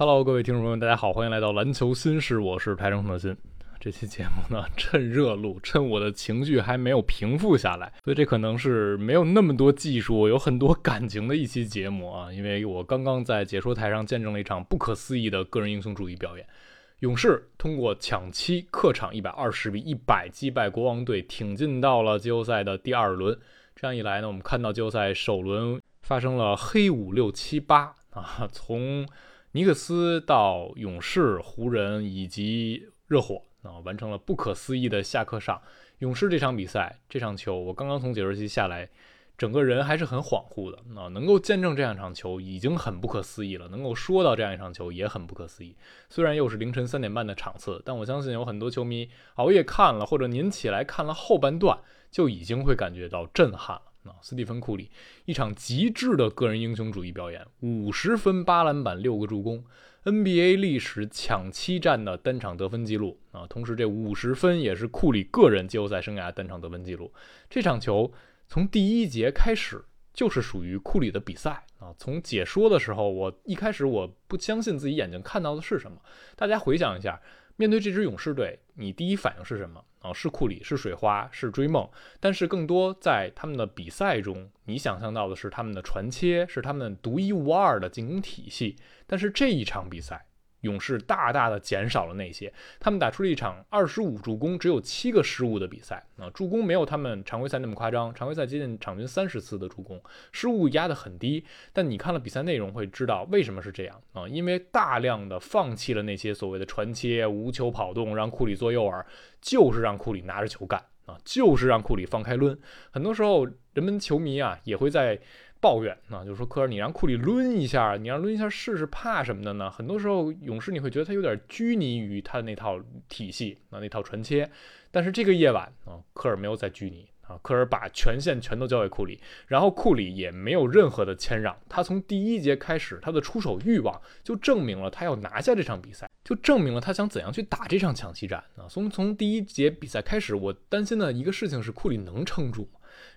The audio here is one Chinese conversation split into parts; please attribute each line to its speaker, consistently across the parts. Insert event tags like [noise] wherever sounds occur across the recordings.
Speaker 1: Hello，各位听众朋友们，大家好，欢迎来到篮球新事，我是台中特新。这期节目呢，趁热录，趁我的情绪还没有平复下来，所以这可能是没有那么多技术，有很多感情的一期节目啊。因为我刚刚在解说台上见证了一场不可思议的个人英雄主义表演，勇士通过抢七，客场一百二十比一百击败国王队，挺进到了季后赛的第二轮。这样一来呢，我们看到季后赛首轮发生了黑五六七八啊，从尼克斯到勇士、湖人以及热火啊，完成了不可思议的下课上。勇士这场比赛，这场球，我刚刚从解说席下来，整个人还是很恍惚的啊。能够见证这样一场球已经很不可思议了，能够说到这样一场球也很不可思议。虽然又是凌晨三点半的场次，但我相信有很多球迷熬夜看了，或者您起来看了后半段，就已经会感觉到震撼。斯蒂芬·库里一场极致的个人英雄主义表演，五十分、八篮板、六个助攻，NBA 历史抢七战的单场得分记录啊！同时，这五十分也是库里个人季后赛生涯单场得分记录。这场球从第一节开始就是属于库里的比赛啊！从解说的时候，我一开始我不相信自己眼睛看到的是什么。大家回想一下，面对这支勇士队，你第一反应是什么？啊，是库里，是水花，是追梦，但是更多在他们的比赛中，你想象到的是他们的传切，是他们独一无二的进攻体系。但是这一场比赛。勇士大大的减少了那些，他们打出了一场二十五助攻，只有七个失误的比赛啊，助攻没有他们常规赛那么夸张，常规赛接近场均三十次的助攻，失误压得很低。但你看了比赛内容会知道为什么是这样啊，因为大量的放弃了那些所谓的传切、无球跑动，让库里做诱饵，就是让库里拿着球干啊，就是让库里放开抡。很多时候，人们球迷啊也会在。抱怨啊，就是说科尔，你让库里抡一下，你让抡一下试试，怕什么的呢？很多时候，勇士你会觉得他有点拘泥于他的那套体系啊，那套传切。但是这个夜晚啊，科尔没有再拘泥啊，科尔把权限全都交给库里，然后库里也没有任何的谦让。他从第一节开始，他的出手欲望就证明了他要拿下这场比赛，就证明了他想怎样去打这场抢七战啊。从从第一节比赛开始，我担心的一个事情是库里能撑住。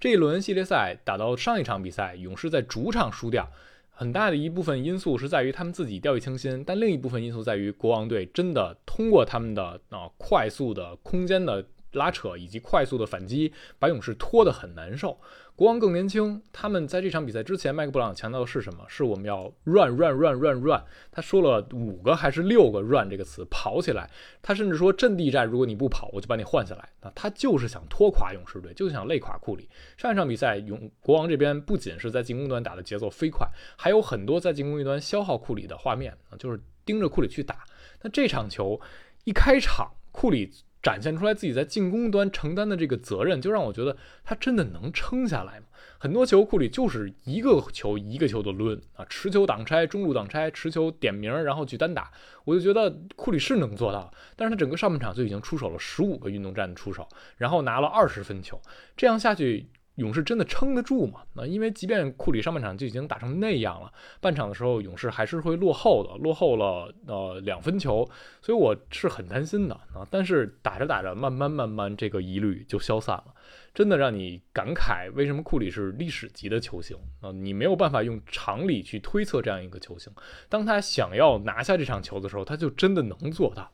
Speaker 1: 这一轮系列赛打到上一场比赛，勇士在主场输掉，很大的一部分因素是在于他们自己掉以轻心，但另一部分因素在于国王队真的通过他们的啊快速的空间的。拉扯以及快速的反击，把勇士拖得很难受。国王更年轻，他们在这场比赛之前，麦克布朗强调的是什么？是我们要 run run run run run。他说了五个还是六个 run 这个词，跑起来。他甚至说阵地战，如果你不跑，我就把你换下来。那他就是想拖垮勇士队，就想累垮库里。上一场比赛，勇国王这边不仅是在进攻端打的节奏飞快，还有很多在进攻一端消耗库里的画面啊，就是盯着库里去打。那这场球一开场，库里。展现出来自己在进攻端承担的这个责任，就让我觉得他真的能撑下来吗？很多球库里就是一个球一个球的抡啊，持球挡拆，中路挡拆，持球点名，然后去单打，我就觉得库里是能做到。但是他整个上半场就已经出手了十五个运动战的出手，然后拿了二十分球，这样下去。勇士真的撑得住吗？那因为即便库里上半场就已经打成那样了，半场的时候勇士还是会落后的，落后了呃两分球，所以我是很担心的啊。但是打着打着，慢慢慢慢这个疑虑就消散了，真的让你感慨为什么库里是历史级的球星啊？你没有办法用常理去推测这样一个球星，当他想要拿下这场球的时候，他就真的能做到。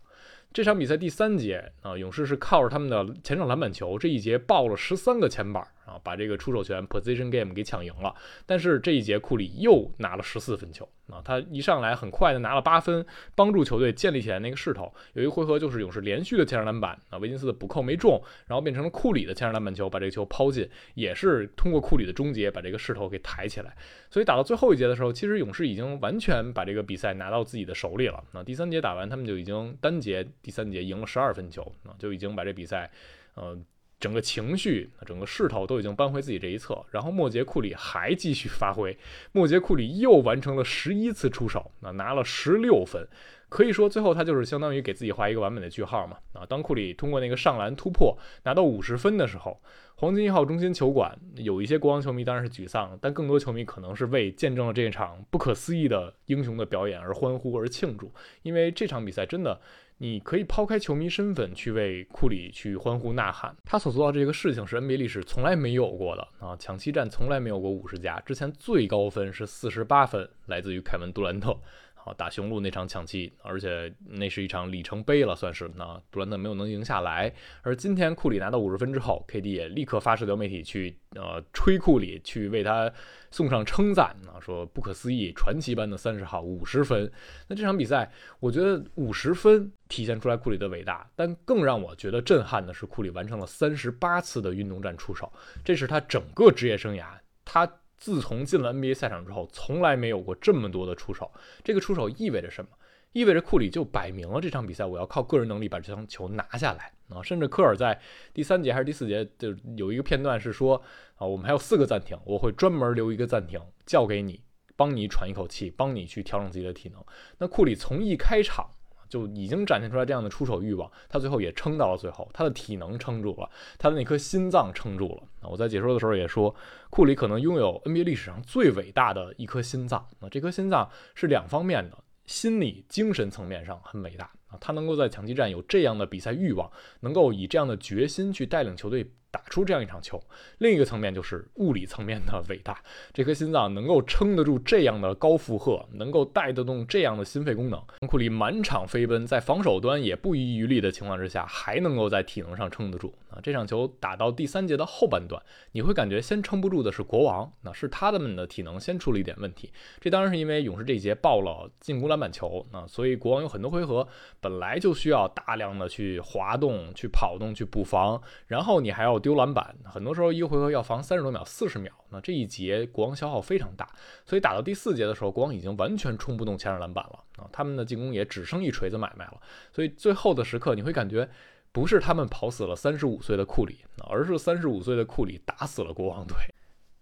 Speaker 1: 这场比赛第三节啊，勇士是靠着他们的前场篮板球，这一节爆了十三个前板啊，把这个出手权 position game 给抢赢了。但是这一节库里又拿了十四分球啊，他一上来很快的拿了八分，帮助球队建立起来那个势头。有一回合就是勇士连续的前场篮板啊，维金斯的补扣没中，然后变成了库里的前场篮板球把这个球抛进，也是通过库里的终结把这个势头给抬起来。所以打到最后一节的时候，其实勇士已经完全把这个比赛拿到自己的手里了。那第三节打完，他们就已经单节。第三节赢了十二分球啊，就已经把这比赛，呃，整个情绪、整个势头都已经扳回自己这一侧。然后末节库里还继续发挥，末节库里又完成了十一次出手，那拿了十六分。可以说，最后他就是相当于给自己画一个完美的句号嘛。啊，当库里通过那个上篮突破拿到五十分的时候，黄金一号中心球馆有一些国王球迷当然是沮丧，但更多球迷可能是为见证了这场不可思议的英雄的表演而欢呼而庆祝，因为这场比赛真的。你可以抛开球迷身份去为库里去欢呼呐喊，他所做到这个事情是 NBA 历史从来没有过的啊！抢七战从来没有过五十加，之前最高分是四十八分，来自于凯文杜兰特。啊，打雄鹿那场抢七，而且那是一场里程碑了，算是那杜兰特没有能赢下来。而今天库里拿到五十分之后，KD 也立刻发社交媒体去呃吹库里，去为他送上称赞啊，说不可思议，传奇般的三十号五十分。那这场比赛，我觉得五十分体现出来库里的伟大，但更让我觉得震撼的是库里完成了三十八次的运动战出手，这是他整个职业生涯他。自从进了 NBA 赛场之后，从来没有过这么多的出手。这个出手意味着什么？意味着库里就摆明了这场比赛我要靠个人能力把这场球拿下来啊！甚至科尔在第三节还是第四节就有一个片段是说啊，我们还有四个暂停，我会专门留一个暂停交给你，帮你喘一口气，帮你去调整自己的体能。那库里从一开场。就已经展现出来这样的出手欲望，他最后也撑到了最后，他的体能撑住了，他的那颗心脏撑住了。我在解说的时候也说，库里可能拥有 NBA 历史上最伟大的一颗心脏。那这颗心脏是两方面的，心理、精神层面上很伟大他能够在抢七战有这样的比赛欲望，能够以这样的决心去带领球队。打出这样一场球，另一个层面就是物理层面的伟大。这颗心脏能够撑得住这样的高负荷，能够带得动这样的心肺功能。库里满场飞奔，在防守端也不遗余力的情况之下，还能够在体能上撑得住。啊，这场球打到第三节的后半段，你会感觉先撑不住的是国王，那是他们的体能先出了一点问题。这当然是因为勇士这一节爆了进攻篮板球，啊，所以国王有很多回合本来就需要大量的去滑动、去跑动、去补防，然后你还要。丢篮板，很多时候一个回合要防三十多秒、四十秒，那这一节国王消耗非常大，所以打到第四节的时候，国王已经完全冲不动前场篮板了啊，他们的进攻也只剩一锤子买卖了。所以最后的时刻，你会感觉不是他们跑死了三十五岁的库里，而是三十五岁的库里打死了国王队。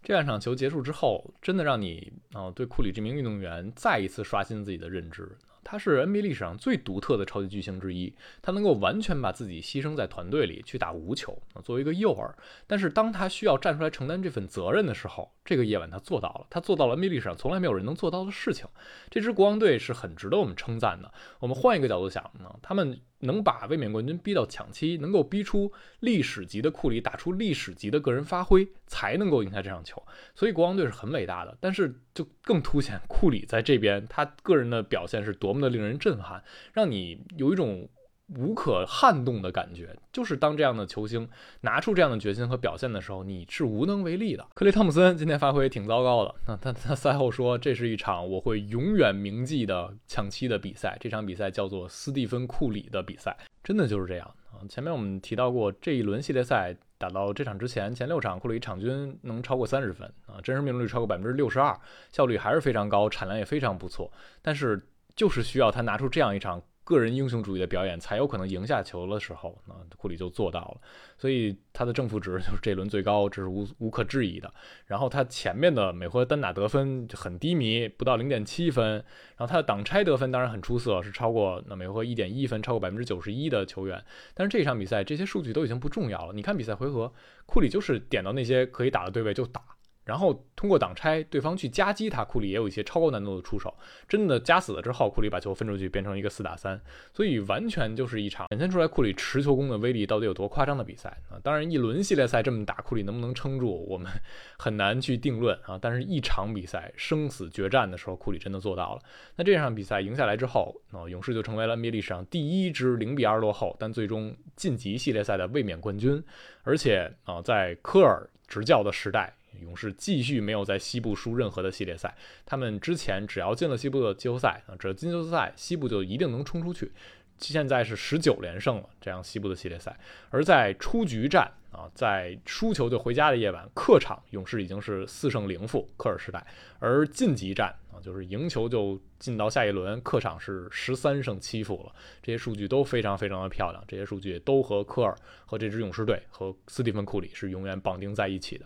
Speaker 1: 这两场球结束之后，真的让你啊对库里这名运动员再一次刷新自己的认知。他是 NBA 历史上最独特的超级巨星之一，他能够完全把自己牺牲在团队里去打无球，作为一个诱饵。但是当他需要站出来承担这份责任的时候，这个夜晚他做到了，他做到了 NBA 历史上从来没有人能做到的事情。这支国王队是很值得我们称赞的。我们换一个角度想呢，他们。能把卫冕冠军逼到抢七，能够逼出历史级的库里打出历史级的个人发挥，才能够赢下这场球。所以国王队是很伟大的，但是就更凸显库里在这边他个人的表现是多么的令人震撼，让你有一种。无可撼动的感觉，就是当这样的球星拿出这样的决心和表现的时候，你是无能为力的。克雷汤普森今天发挥挺糟糕的，那他他赛后说，这是一场我会永远铭记的抢七的比赛。这场比赛叫做斯蒂芬库里的比赛，真的就是这样啊。前面我们提到过，这一轮系列赛打到这场之前，前六场库里场均能超过三十分啊，真实命中率超过百分之六十二，效率还是非常高，产量也非常不错。但是就是需要他拿出这样一场。个人英雄主义的表演才有可能赢下球的时候，那库里就做到了，所以他的正负值就是这轮最高，这是无无可置疑的。然后他前面的每回合单打得分很低迷，不到零点七分。然后他的挡拆得分当然很出色，是超过那每回合一点一分，超过百分之九十一的球员。但是这场比赛这些数据都已经不重要了。你看比赛回合，库里就是点到那些可以打的对位就打。然后通过挡拆，对方去夹击他，库里也有一些超高难度的出手，真的夹死了之后，库里把球分出去，变成一个四打三，所以完全就是一场展现出来库里持球攻的威力到底有多夸张的比赛啊！当然，一轮系列赛这么打，库里能不能撑住，我们 [laughs] 很难去定论啊。但是，一场比赛生死决战的时候，库里真的做到了。那这场比赛赢下来之后，啊勇士就成为了 NBA 历史上第一支零比二落后，但最终晋级系列赛的卫冕冠军，而且啊，在科尔执教的时代。勇士继续没有在西部输任何的系列赛，他们之前只要进了西部的季后赛啊，只要进季后赛，西部就一定能冲出去。现在是十九连胜了，这样西部的系列赛。而在出局战啊，在输球就回家的夜晚，客场勇士已经是四胜零负，科尔时代。而晋级战啊，就是赢球就进到下一轮，客场是十三胜七负了。这些数据都非常非常的漂亮，这些数据都和科尔和这支勇士队和斯蒂芬库里是永远绑定在一起的。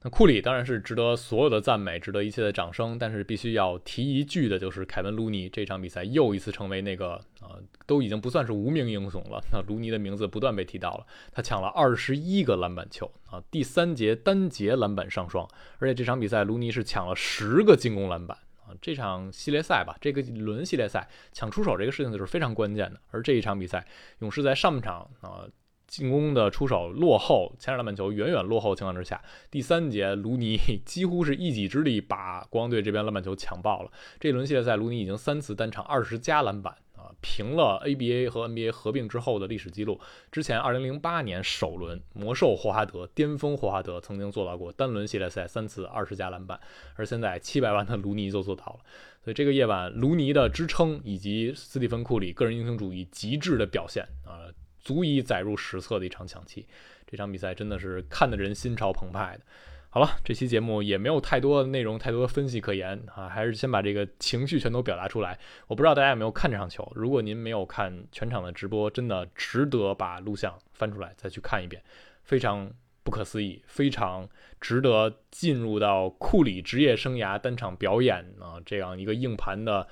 Speaker 1: 那库里当然是值得所有的赞美，值得一切的掌声。但是必须要提一句的，就是凯文·卢尼这场比赛又一次成为那个啊，都已经不算是无名英雄了。那卢尼的名字不断被提到了，他抢了二十一个篮板球啊，第三节单节篮板上双，而且这场比赛卢尼是抢了十个进攻篮板啊。这场系列赛吧，这个轮系列赛抢出手这个事情就是非常关键的。而这一场比赛，勇士在上半场啊。进攻的出手落后，前场篮板球远远落后情况之下，第三节卢尼几乎是一己之力把国王队这边篮板球抢爆了。这轮系列赛，卢尼已经三次单场二十加篮板啊，平了 ABA 和 NBA 合并之后的历史记录。之前2008年首轮魔兽霍华德巅峰霍华德曾经做到过单轮系列赛三次二十加篮板，而现在七百万的卢尼就做到了。所以这个夜晚，卢尼的支撑以及斯蒂芬库里个人英雄主义极致的表现啊。足以载入史册的一场抢七，这场比赛真的是看得人心潮澎湃的。好了，这期节目也没有太多内容，太多的分析可言啊，还是先把这个情绪全都表达出来。我不知道大家有没有看这场球，如果您没有看全场的直播，真的值得把录像翻出来再去看一遍，非常不可思议，非常值得进入到库里职业生涯单场表演啊这样一个硬盘的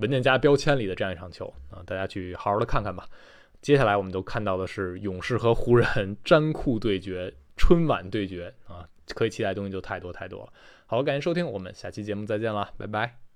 Speaker 1: 文件夹标签里的这样一场球啊，大家去好好的看看吧。接下来我们都看到的是勇士和湖人 [laughs] 詹库对决，春晚对决啊，可以期待的东西就太多太多了。好，感谢收听，我们下期节目再见了，拜拜。